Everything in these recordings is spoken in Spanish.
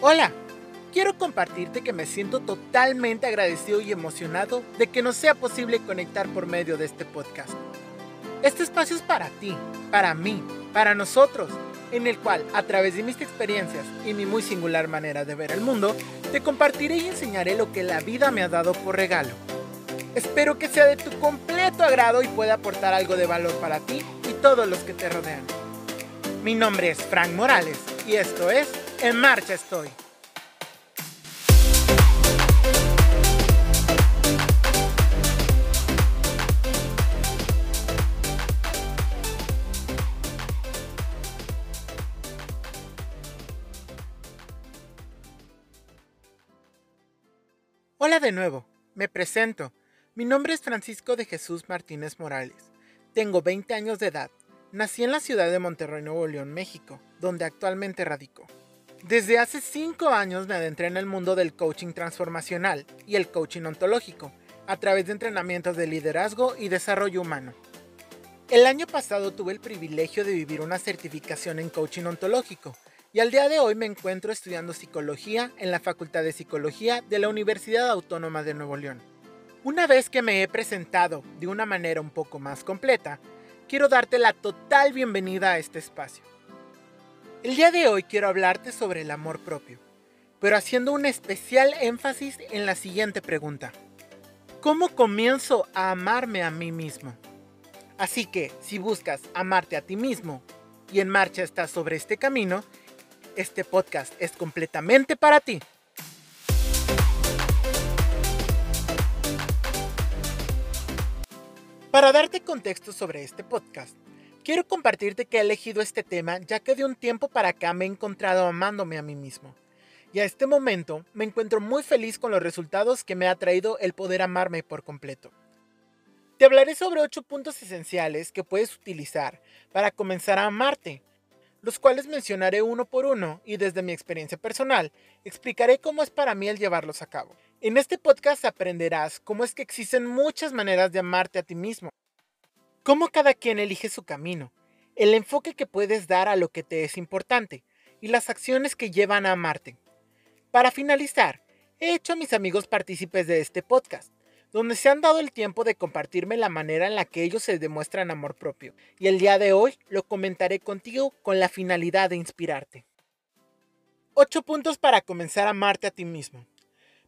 Hola, quiero compartirte que me siento totalmente agradecido y emocionado de que nos sea posible conectar por medio de este podcast. Este espacio es para ti, para mí, para nosotros, en el cual, a través de mis experiencias y mi muy singular manera de ver el mundo, te compartiré y enseñaré lo que la vida me ha dado por regalo. Espero que sea de tu completo agrado y pueda aportar algo de valor para ti y todos los que te rodean. Mi nombre es Frank Morales y esto es En Marcha Estoy. Hola de nuevo, me presento. Mi nombre es Francisco de Jesús Martínez Morales. Tengo 20 años de edad. Nací en la ciudad de Monterrey, Nuevo León, México, donde actualmente radico. Desde hace 5 años me adentré en el mundo del coaching transformacional y el coaching ontológico, a través de entrenamientos de liderazgo y desarrollo humano. El año pasado tuve el privilegio de vivir una certificación en coaching ontológico, y al día de hoy me encuentro estudiando psicología en la Facultad de Psicología de la Universidad Autónoma de Nuevo León. Una vez que me he presentado de una manera un poco más completa, quiero darte la total bienvenida a este espacio. El día de hoy quiero hablarte sobre el amor propio, pero haciendo un especial énfasis en la siguiente pregunta. ¿Cómo comienzo a amarme a mí mismo? Así que, si buscas amarte a ti mismo y en marcha estás sobre este camino, este podcast es completamente para ti. Para darte contexto sobre este podcast, quiero compartirte que he elegido este tema ya que de un tiempo para acá me he encontrado amándome a mí mismo. Y a este momento me encuentro muy feliz con los resultados que me ha traído el poder amarme por completo. Te hablaré sobre 8 puntos esenciales que puedes utilizar para comenzar a amarte los cuales mencionaré uno por uno y desde mi experiencia personal explicaré cómo es para mí el llevarlos a cabo. En este podcast aprenderás cómo es que existen muchas maneras de amarte a ti mismo, cómo cada quien elige su camino, el enfoque que puedes dar a lo que te es importante y las acciones que llevan a amarte. Para finalizar, he hecho a mis amigos partícipes de este podcast donde se han dado el tiempo de compartirme la manera en la que ellos se demuestran amor propio, y el día de hoy lo comentaré contigo con la finalidad de inspirarte. 8 puntos para comenzar a amarte a ti mismo.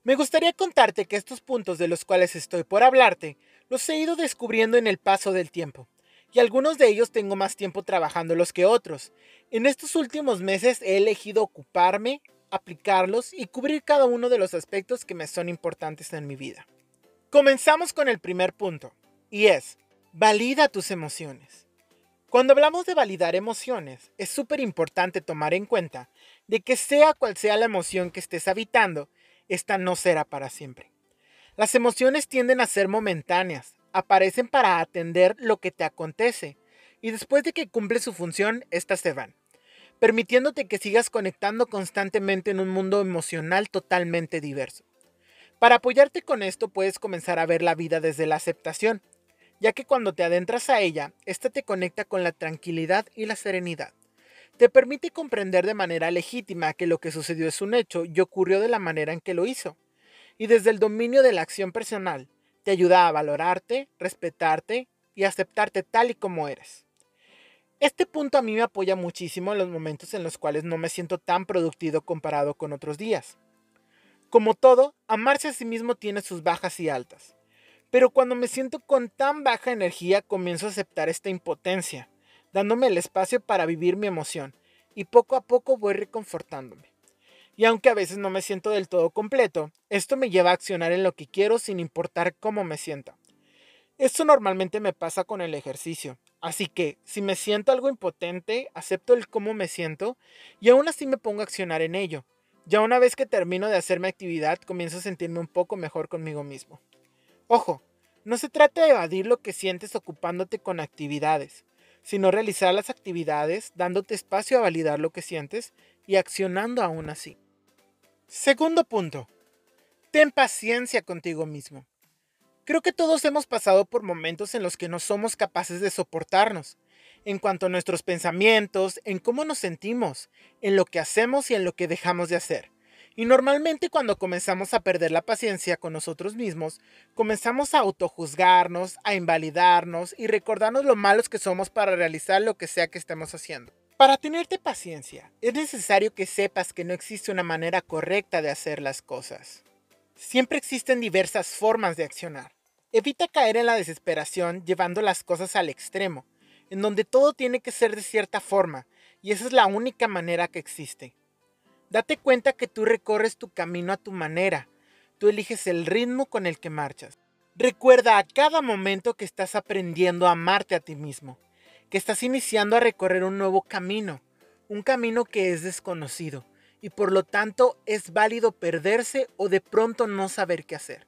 Me gustaría contarte que estos puntos de los cuales estoy por hablarte los he ido descubriendo en el paso del tiempo, y algunos de ellos tengo más tiempo trabajándolos que otros. En estos últimos meses he elegido ocuparme, aplicarlos y cubrir cada uno de los aspectos que me son importantes en mi vida. Comenzamos con el primer punto, y es, valida tus emociones. Cuando hablamos de validar emociones, es súper importante tomar en cuenta de que sea cual sea la emoción que estés habitando, esta no será para siempre. Las emociones tienden a ser momentáneas, aparecen para atender lo que te acontece, y después de que cumple su función, éstas se van, permitiéndote que sigas conectando constantemente en un mundo emocional totalmente diverso. Para apoyarte con esto puedes comenzar a ver la vida desde la aceptación, ya que cuando te adentras a ella, ésta te conecta con la tranquilidad y la serenidad. Te permite comprender de manera legítima que lo que sucedió es un hecho y ocurrió de la manera en que lo hizo. Y desde el dominio de la acción personal, te ayuda a valorarte, respetarte y aceptarte tal y como eres. Este punto a mí me apoya muchísimo en los momentos en los cuales no me siento tan productivo comparado con otros días. Como todo, amarse a sí mismo tiene sus bajas y altas. Pero cuando me siento con tan baja energía comienzo a aceptar esta impotencia, dándome el espacio para vivir mi emoción, y poco a poco voy reconfortándome. Y aunque a veces no me siento del todo completo, esto me lleva a accionar en lo que quiero sin importar cómo me sienta. Esto normalmente me pasa con el ejercicio, así que si me siento algo impotente, acepto el cómo me siento y aún así me pongo a accionar en ello, ya una vez que termino de hacer mi actividad, comienzo a sentirme un poco mejor conmigo mismo. Ojo, no se trata de evadir lo que sientes ocupándote con actividades, sino realizar las actividades dándote espacio a validar lo que sientes y accionando aún así. Segundo punto. Ten paciencia contigo mismo. Creo que todos hemos pasado por momentos en los que no somos capaces de soportarnos, en cuanto a nuestros pensamientos, en cómo nos sentimos, en lo que hacemos y en lo que dejamos de hacer, Y normalmente cuando comenzamos a perder la paciencia con nosotros mismos, comenzamos a autojuzgarnos, a invalidarnos y recordarnos lo malos que somos para realizar lo que sea que estemos haciendo. Para tenerte paciencia, es necesario que sepas que no existe una manera correcta de hacer las cosas. Siempre existen diversas formas de accionar. Evita caer en la desesperación llevando las cosas al extremo, en donde todo tiene que ser de cierta forma, y esa es la única manera que existe. Date cuenta que tú recorres tu camino a tu manera, tú eliges el ritmo con el que marchas. Recuerda a cada momento que estás aprendiendo a amarte a ti mismo, que estás iniciando a recorrer un nuevo camino, un camino que es desconocido, y por lo tanto es válido perderse o de pronto no saber qué hacer.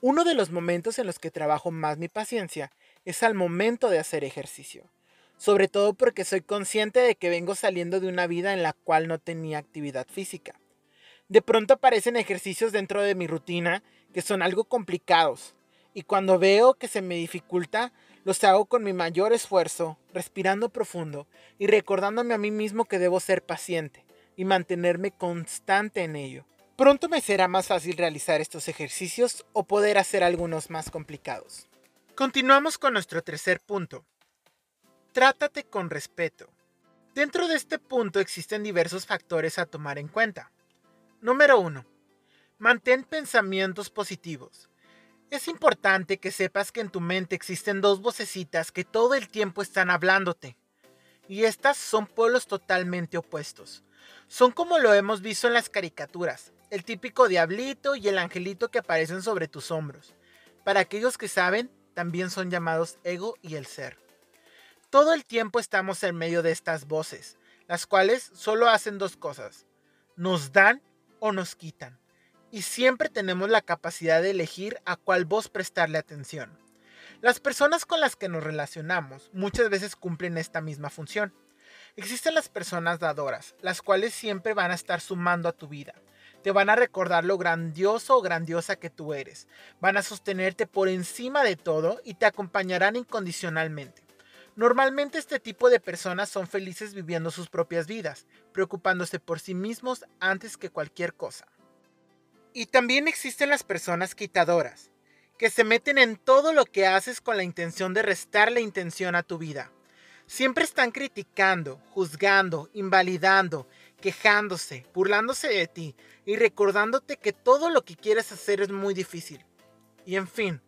Uno de los momentos en los que trabajo más mi paciencia es al momento de hacer ejercicio sobre todo porque soy consciente de que vengo saliendo de una vida en la cual no tenía actividad física. De pronto aparecen ejercicios dentro de mi rutina que son algo complicados, y cuando veo que se me dificulta, los hago con mi mayor esfuerzo, respirando profundo y recordándome a mí mismo que debo ser paciente y mantenerme constante en ello. Pronto me será más fácil realizar estos ejercicios o poder hacer algunos más complicados. Continuamos con nuestro tercer punto, Trátate con respeto. Dentro de este punto existen diversos factores a tomar en cuenta. Número 1. Mantén pensamientos positivos. Es importante que sepas que en tu mente existen dos vocecitas que todo el tiempo están hablándote. Y estas son polos totalmente opuestos. Son como lo hemos visto en las caricaturas, el típico diablito y el angelito que aparecen sobre tus hombros. Para aquellos que saben, también son llamados ego y el ser. Todo el tiempo estamos en medio de estas voces, las cuales solo hacen dos cosas, nos dan o nos quitan, y siempre tenemos la capacidad de elegir a cuál voz prestarle atención. Las personas con las que nos relacionamos muchas veces cumplen esta misma función. Existen las personas dadoras, las cuales siempre van a estar sumando a tu vida. Te van a recordar lo grandioso o grandiosa que tú eres. Van a sostenerte por encima de todo y te acompañarán incondicionalmente. Normalmente este tipo de personas son felices viviendo sus propias vidas, preocupándose por sí mismos antes que cualquier cosa. Y también existen las personas quitadoras, que se meten en todo lo que haces con la intención de restarle intención a tu vida. Siempre están criticando, juzgando, invalidando, quejándose, burlándose de ti y recordándote que todo lo que quieres hacer es muy difícil. Y en fin,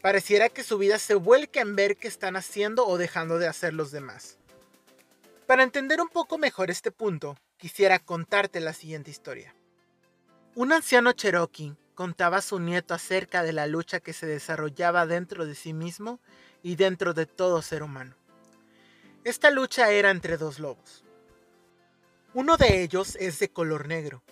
Pareciera que su vida se vuelca en ver qué están haciendo o dejando de hacer los demás. Para entender un poco mejor este punto, quisiera contarte la siguiente historia. Un anciano cherokee contaba a su nieto acerca de la lucha que se desarrollaba dentro de sí mismo y dentro de todo ser humano. Esta lucha era entre dos lobos. Uno de ellos es de color negro.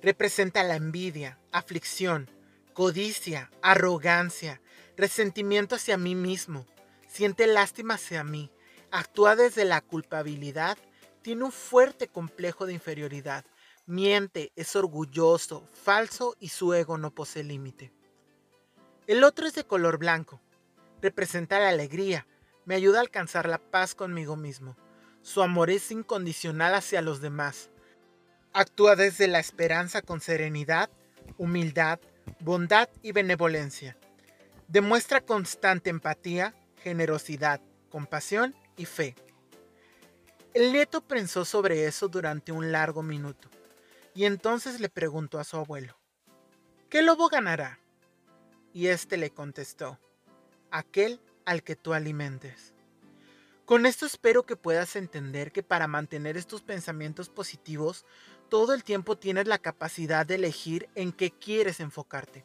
Representa la envidia, aflicción, codicia, arrogancia, resentimiento hacia mí mismo, siente lástima hacia mí, actúa desde la culpabilidad, tiene un fuerte complejo de inferioridad, miente, es orgulloso, falso y su ego no posee límite. El otro es de color blanco, representa la alegría, me ayuda a alcanzar la paz conmigo mismo. Su amor es incondicional hacia los demás. Actúa desde la esperanza con serenidad, humildad, bondad y benevolencia. Demuestra constante empatía, generosidad, compasión y fe. El nieto pensó sobre eso durante un largo minuto y entonces le preguntó a su abuelo, ¿qué lobo ganará? Y éste le contestó, aquel al que tú alimentes. Con esto espero que puedas entender que para mantener estos pensamientos positivos, todo el tiempo tienes la capacidad de elegir en qué quieres enfocarte.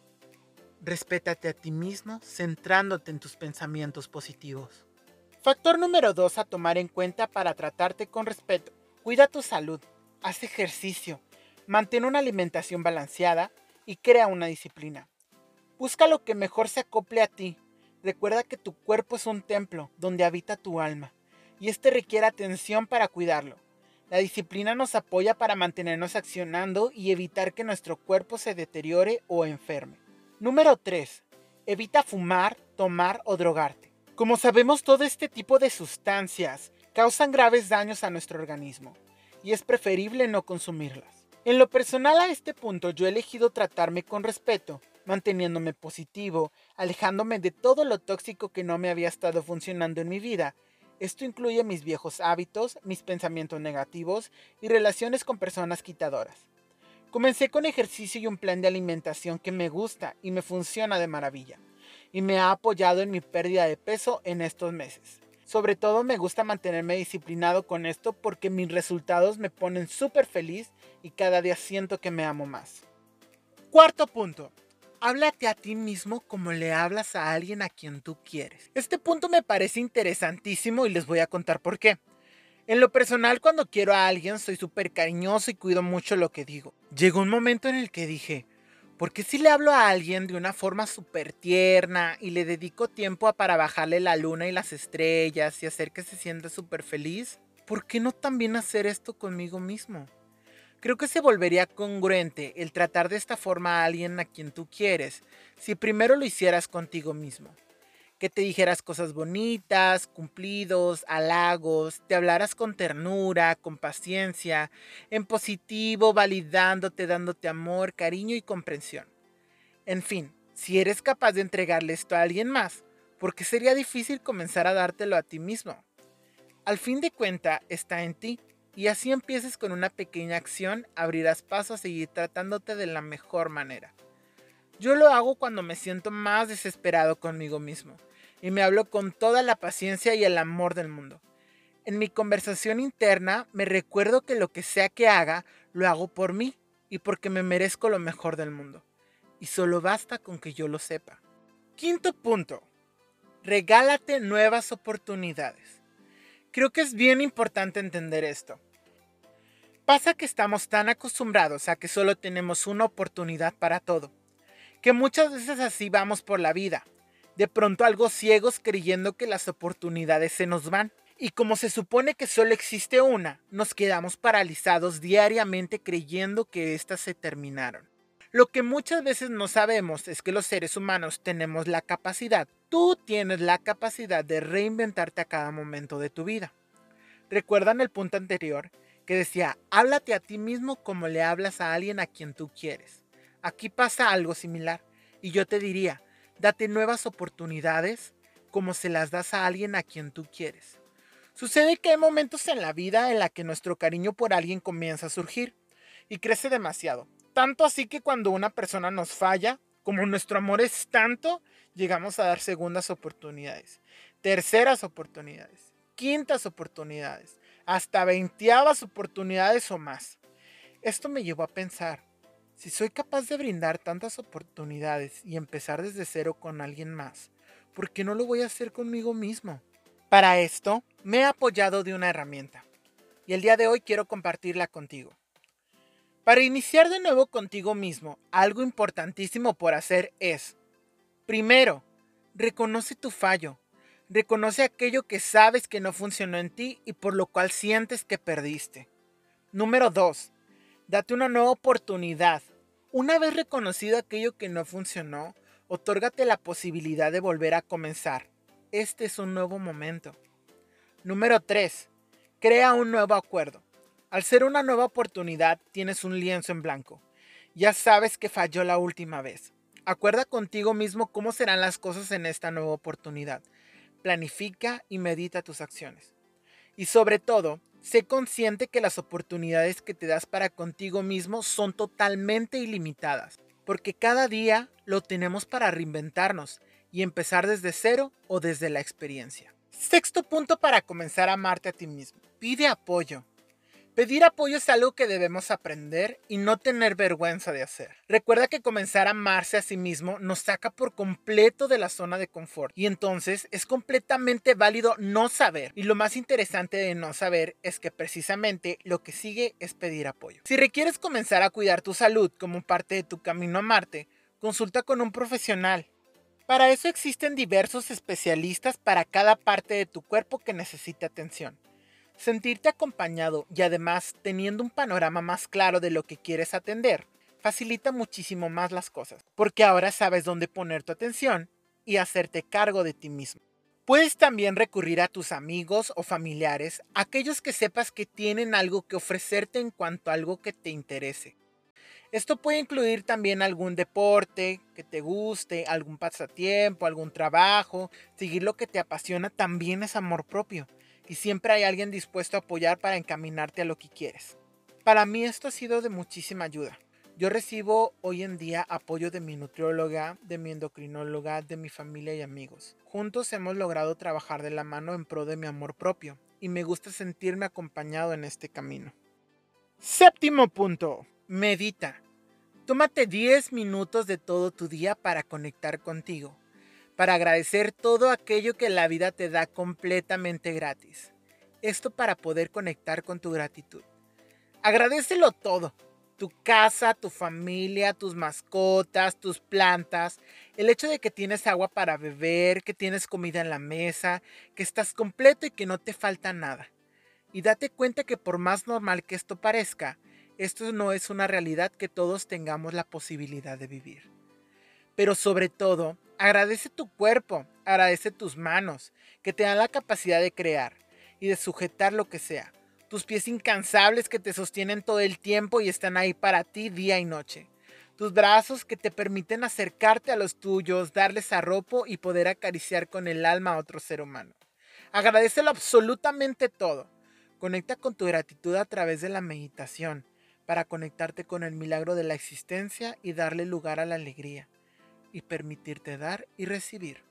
Respétate a ti mismo centrándote en tus pensamientos positivos. Factor número 2 a tomar en cuenta para tratarte con respeto. Cuida tu salud, haz ejercicio, mantén una alimentación balanceada y crea una disciplina. Busca lo que mejor se acople a ti. Recuerda que tu cuerpo es un templo donde habita tu alma y este requiere atención para cuidarlo. La disciplina nos apoya para mantenernos accionando y evitar que nuestro cuerpo se deteriore o enferme. Número 3. Evita fumar, tomar o drogarte. Como sabemos, todo este tipo de sustancias causan graves daños a nuestro organismo y es preferible no consumirlas. En lo personal a este punto yo he elegido tratarme con respeto, manteniéndome positivo, alejándome de todo lo tóxico que no me había estado funcionando en mi vida. Esto incluye mis viejos hábitos, mis pensamientos negativos y relaciones con personas quitadoras. Comencé con ejercicio y un plan de alimentación que me gusta y me funciona de maravilla, y me ha apoyado en mi pérdida de peso en estos meses. Sobre todo me gusta mantenerme disciplinado con esto porque mis resultados me ponen súper feliz y cada día siento que me amo más. Cuarto punto. Háblate a ti mismo como le hablas a alguien a quien tú quieres. Este punto me parece interesantísimo y les voy a contar por qué. En lo personal, cuando quiero a alguien, soy súper cariñoso y cuido mucho lo que digo. Llegó un momento en el que dije, porque si le hablo a alguien de una forma súper tierna y le dedico tiempo para bajarle la luna y las estrellas y hacer que se sienta súper feliz, ¿por qué no también hacer esto conmigo mismo? Creo que se volvería congruente el tratar de esta forma a alguien a quien tú quieres si primero lo hicieras contigo mismo que te dijeras cosas bonitas, cumplidos, halagos, te hablaras con ternura, con paciencia, en positivo, validándote, dándote amor, cariño y comprensión. En fin, si eres capaz de entregarle esto a alguien más, ¿por qué sería difícil comenzar a dártelo a ti mismo? Al fin de cuenta, está en ti, y así empieces con una pequeña acción, abrirás paso a seguir tratándote de la mejor manera. Yo lo hago cuando me siento más desesperado conmigo mismo y me hablo con toda la paciencia y el amor del mundo. En mi conversación interna me recuerdo que lo que sea que haga, lo hago por mí y porque me merezco lo mejor del mundo. Y solo basta con que yo lo sepa. Quinto punto. Regálate nuevas oportunidades. Creo que es bien importante entender esto. Pasa que estamos tan acostumbrados a que solo tenemos una oportunidad para todo que muchas veces así vamos por la vida, de pronto algo ciegos creyendo que las oportunidades se nos van. Y como se supone que solo existe una, nos quedamos paralizados diariamente creyendo que éstas se terminaron. Lo que muchas veces no sabemos es que los seres humanos tenemos la capacidad, tú tienes la capacidad de reinventarte a cada momento de tu vida. ¿Recuerdan el punto anterior que decía, háblate a ti mismo como le hablas a alguien a quien tú quieres? Aquí pasa algo similar y yo te diría, date nuevas oportunidades como se las das a alguien a quien tú quieres. Sucede que hay momentos en la vida en la que nuestro cariño por alguien comienza a surgir y crece demasiado. Tanto así que cuando una persona nos falla, como nuestro amor es tanto, llegamos a dar segundas oportunidades, terceras oportunidades, quintas oportunidades, hasta veinteavas oportunidades o más. Esto me llevó a pensar, si soy capaz de brindar tantas oportunidades y empezar desde cero con alguien más, ¿por qué no lo voy a hacer conmigo mismo? Para esto, me he apoyado de una herramienta y el día de hoy quiero compartirla contigo. Para iniciar de nuevo contigo mismo, algo importantísimo por hacer es, primero, reconoce tu fallo, reconoce aquello que sabes que no funcionó en ti y por lo cual sientes que perdiste. Número 2. Date una nueva oportunidad. Una vez reconocido aquello que no funcionó, otórgate la posibilidad de volver a comenzar. Este es un nuevo momento. Número 3. Crea un nuevo acuerdo. Al ser una nueva oportunidad, tienes un lienzo en blanco. Ya sabes que falló la última vez. Acuerda contigo mismo cómo serán las cosas en esta nueva oportunidad. Planifica y medita tus acciones. Y sobre todo, Sé consciente que las oportunidades que te das para contigo mismo son totalmente ilimitadas, porque cada día lo tenemos para reinventarnos y empezar desde cero o desde la experiencia. Sexto punto para comenzar a amarte a ti mismo. Pide apoyo. Pedir apoyo es algo que debemos aprender y no tener vergüenza de hacer. Recuerda que comenzar a amarse a sí mismo nos saca por completo de la zona de confort y entonces es completamente válido no saber. Y lo más interesante de no saber es que precisamente lo que sigue es pedir apoyo. Si requieres comenzar a cuidar tu salud como parte de tu camino a amarte, consulta con un profesional. Para eso existen diversos especialistas para cada parte de tu cuerpo que necesite atención. Sentirte acompañado y además teniendo un panorama más claro de lo que quieres atender facilita muchísimo más las cosas, porque ahora sabes dónde poner tu atención y hacerte cargo de ti mismo. Puedes también recurrir a tus amigos o familiares, aquellos que sepas que tienen algo que ofrecerte en cuanto a algo que te interese. Esto puede incluir también algún deporte que te guste, algún pasatiempo, algún trabajo. Seguir lo que te apasiona también es amor propio. Y siempre hay alguien dispuesto a apoyar para encaminarte a lo que quieres. Para mí esto ha sido de muchísima ayuda. Yo recibo hoy en día apoyo de mi nutrióloga, de mi endocrinóloga, de mi familia y amigos. Juntos hemos logrado trabajar de la mano en pro de mi amor propio y me gusta sentirme acompañado en este camino. Séptimo punto. Medita. Tómate 10 minutos de todo tu día para conectar contigo, para agradecer todo aquello que la vida te da completamente gratis. Esto para poder conectar con tu gratitud. Agradecelo todo, tu casa, tu familia, tus mascotas, tus plantas, el hecho de que tienes agua para beber, que tienes comida en la mesa, que estás completo y que no te falta nada. Y date cuenta que por más normal que esto parezca, esto no es una realidad que todos tengamos la posibilidad de vivir. Pero sobre todo, agradece tu cuerpo, agradece tus manos, que te dan la capacidad de crear y de sujetar lo que sea tus pies incansables que te sostienen todo el tiempo y están ahí para ti día y noche, tus brazos que te permiten acercarte a los tuyos, darles arropo y poder acariciar con el alma a otro ser humano. Agradecelo absolutamente todo. Conecta con tu gratitud a través de la meditación para conectarte con el milagro de la existencia y darle lugar a la alegría y permitirte dar y recibir.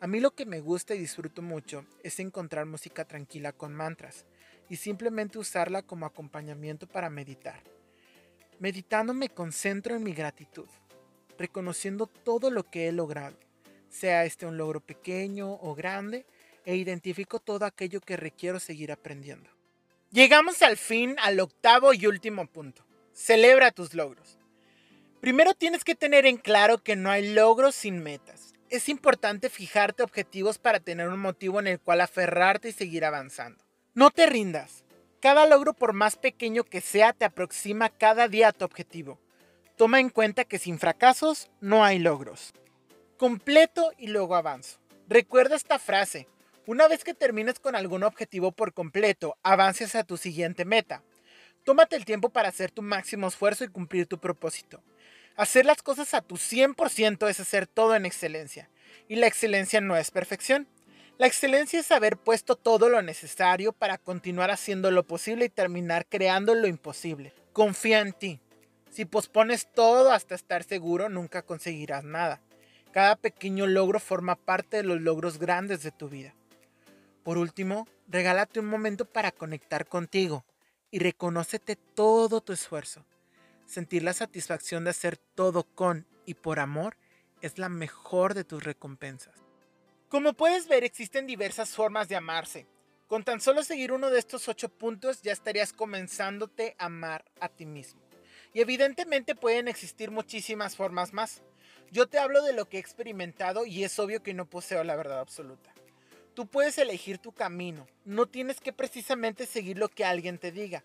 A mí lo que me gusta y disfruto mucho es encontrar música tranquila con mantras y simplemente usarla como acompañamiento para meditar. Meditando me concentro en mi gratitud, reconociendo todo lo que he logrado, sea este un logro pequeño o grande, e identifico todo aquello que requiero seguir aprendiendo. Llegamos al fin al octavo y último punto. Celebra tus logros. Primero tienes que tener en claro que no hay logros sin metas. Es importante fijarte objetivos para tener un motivo en el cual aferrarte y seguir avanzando. No te rindas. Cada logro, por más pequeño que sea, te aproxima cada día a tu objetivo. Toma en cuenta que sin fracasos no hay logros. Completo y luego avanzo. Recuerda esta frase. Una vez que termines con algún objetivo por completo, avances a tu siguiente meta. Tómate el tiempo para hacer tu máximo esfuerzo y cumplir tu propósito. Hacer las cosas a tu 100% es hacer todo en excelencia. Y la excelencia no es perfección. La excelencia es haber puesto todo lo necesario para continuar haciendo lo posible y terminar creando lo imposible. Confía en ti. Si pospones todo hasta estar seguro, nunca conseguirás nada. Cada pequeño logro forma parte de los logros grandes de tu vida. Por último, regálate un momento para conectar contigo y reconócete todo tu esfuerzo. Sentir la satisfacción de hacer todo con y por amor es la mejor de tus recompensas. Como puedes ver, existen diversas formas de amarse. Con tan solo seguir uno de estos ocho puntos ya estarías comenzándote a amar a ti mismo. Y evidentemente pueden existir muchísimas formas más. Yo te hablo de lo que he experimentado y es obvio que no poseo la verdad absoluta. Tú puedes elegir tu camino, no tienes que precisamente seguir lo que alguien te diga.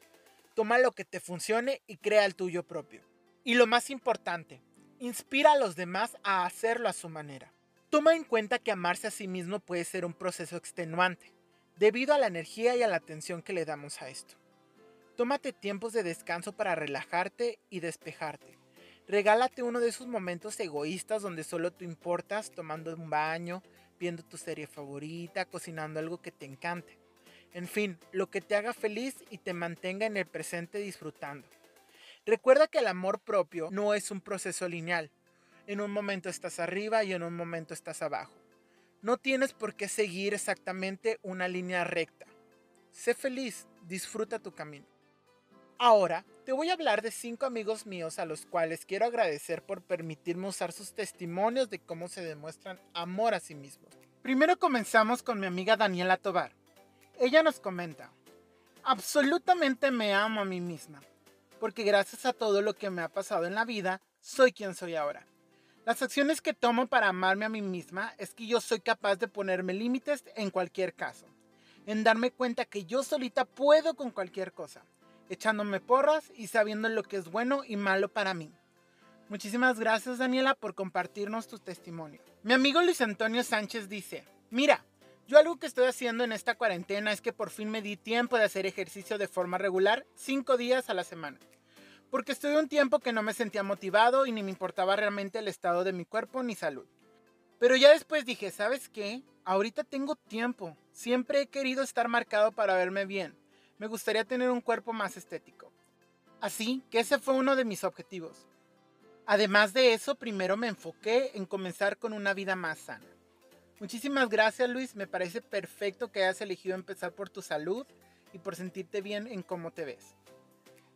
Toma lo que te funcione y crea el tuyo propio. Y lo más importante, inspira a los demás a hacerlo a su manera. Toma en cuenta que amarse a sí mismo puede ser un proceso extenuante, debido a la energía y a la atención que le damos a esto. Tómate tiempos de descanso para relajarte y despejarte. Regálate uno de esos momentos egoístas donde solo tú importas tomando un baño, viendo tu serie favorita, cocinando algo que te encante. En fin, lo que te haga feliz y te mantenga en el presente disfrutando. Recuerda que el amor propio no es un proceso lineal, en un momento estás arriba y en un momento estás abajo. No tienes por qué seguir exactamente una línea recta. Sé feliz, disfruta tu camino. Ahora te voy a hablar de cinco amigos míos a los cuales quiero agradecer por permitirme usar sus testimonios de cómo se demuestran amor a sí mismos. Primero comenzamos con mi amiga Daniela Tobar. Ella nos comenta, absolutamente me amo a mí misma, porque gracias a todo lo que me ha pasado en la vida, soy quien soy ahora. Las acciones que tomo para amarme a mí misma es que yo soy capaz de ponerme límites en cualquier caso, en darme cuenta que yo solita puedo con cualquier cosa, echándome porras y sabiendo lo que es bueno y malo para mí. Muchísimas gracias Daniela por compartirnos tu testimonio. Mi amigo Luis Antonio Sánchez dice, mira, Yo algo que estoy haciendo en esta cuarentena es que por fin me di tiempo de hacer ejercicio de forma regular, cinco días a la semana. Porque estuve un tiempo que no me sentía motivado y ni me importaba realmente el estado de mi cuerpo ni salud. Pero ya después dije, ¿sabes qué? Ahorita tengo tiempo. Siempre he querido estar marcado para verme bien. Me gustaría tener un cuerpo más estético. Así que ese fue uno de mis objetivos. Además de eso, primero me enfoqué en comenzar con una vida más sana. Muchísimas gracias Luis, me parece perfecto que hayas elegido empezar por tu salud y por sentirte bien en cómo te ves.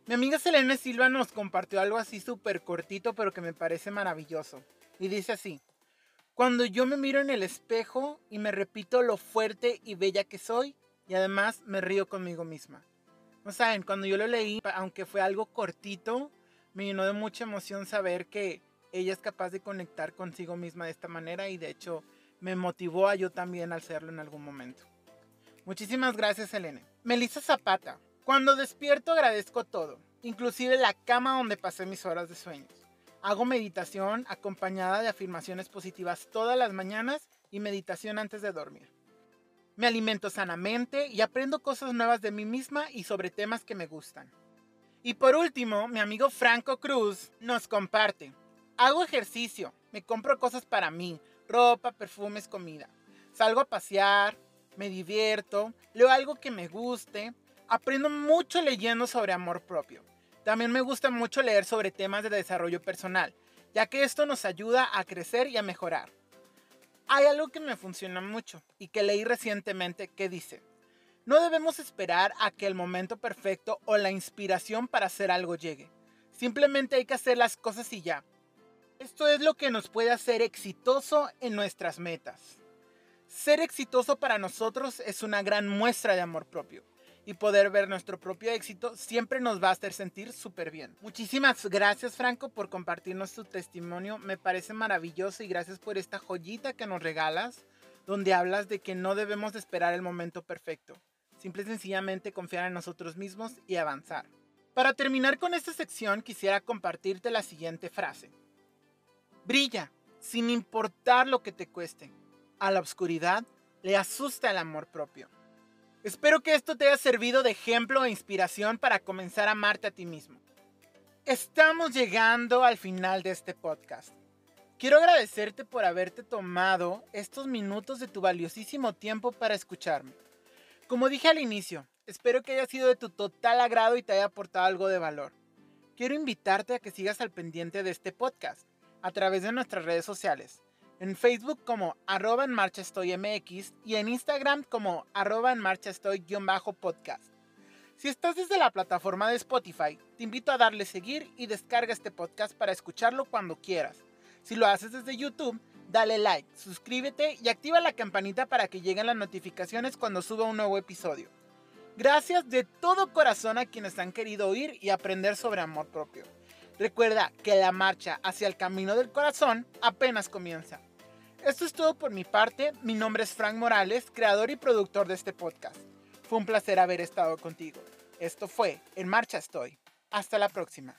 Mi amiga Selene Silva nos compartió algo así súper cortito pero que me parece maravilloso. Y dice así, cuando yo me miro en el espejo y me repito lo fuerte y bella que soy y además me río conmigo misma. No saben, cuando yo lo leí, aunque fue algo cortito, me llenó de mucha emoción saber que ella es capaz de conectar consigo misma de esta manera y de hecho me motivó a yo también hacerlo en algún momento. Muchísimas gracias, Elena. Melissa Zapata. Cuando despierto agradezco todo, inclusive la cama donde pasé mis horas de sueños. Hago meditación acompañada de afirmaciones positivas todas las mañanas y meditación antes de dormir. Me alimento sanamente y aprendo cosas nuevas de mí misma y sobre temas que me gustan. Y por último, mi amigo Franco Cruz nos comparte. Hago ejercicio, me compro cosas para mí, ropa, perfumes, comida. Salgo a pasear, me divierto, leo algo que me guste, aprendo mucho leyendo sobre amor propio. También me gusta mucho leer sobre temas de desarrollo personal, ya que esto nos ayuda a crecer y a mejorar. Hay algo que me funciona mucho y que leí recientemente que dice, no debemos esperar a que el momento perfecto o la inspiración para hacer algo llegue. Simplemente hay que hacer las cosas y ya. Esto es lo que nos puede hacer exitoso en nuestras metas. Ser exitoso para nosotros es una gran muestra de amor propio y poder ver nuestro propio éxito siempre nos va a hacer sentir súper bien. Muchísimas gracias Franco por compartirnos tu testimonio, me parece maravilloso y gracias por esta joyita que nos regalas donde hablas de que no debemos esperar el momento perfecto, simple y sencillamente confiar en nosotros mismos y avanzar. Para terminar con esta sección quisiera compartirte la siguiente frase. Brilla, sin importar lo que te cueste. A la oscuridad le asusta el amor propio. Espero que esto te haya servido de ejemplo e inspiración para comenzar a amarte a ti mismo. Estamos llegando al final de este podcast. Quiero agradecerte por haberte tomado estos minutos de tu valiosísimo tiempo para escucharme. Como dije al inicio, espero que haya sido de tu total agrado y te haya aportado algo de valor. Quiero invitarte a que sigas al pendiente de este podcast a través de nuestras redes sociales. En Facebook como arroba en marcha estoy MX y en Instagram como arroba en marcha estoy bajo podcast. Si estás desde la plataforma de Spotify, te invito a darle seguir y descarga este podcast para escucharlo cuando quieras. Si lo haces desde YouTube, dale like, suscríbete y activa la campanita para que lleguen las notificaciones cuando suba un nuevo episodio. Gracias de todo corazón a quienes han querido oír y aprender sobre amor propio. Recuerda que la marcha hacia el camino del corazón apenas comienza. Esto es todo por mi parte. Mi nombre es Frank Morales, creador y productor de este podcast. Fue un placer haber estado contigo. Esto fue En Marcha Estoy. Hasta la próxima.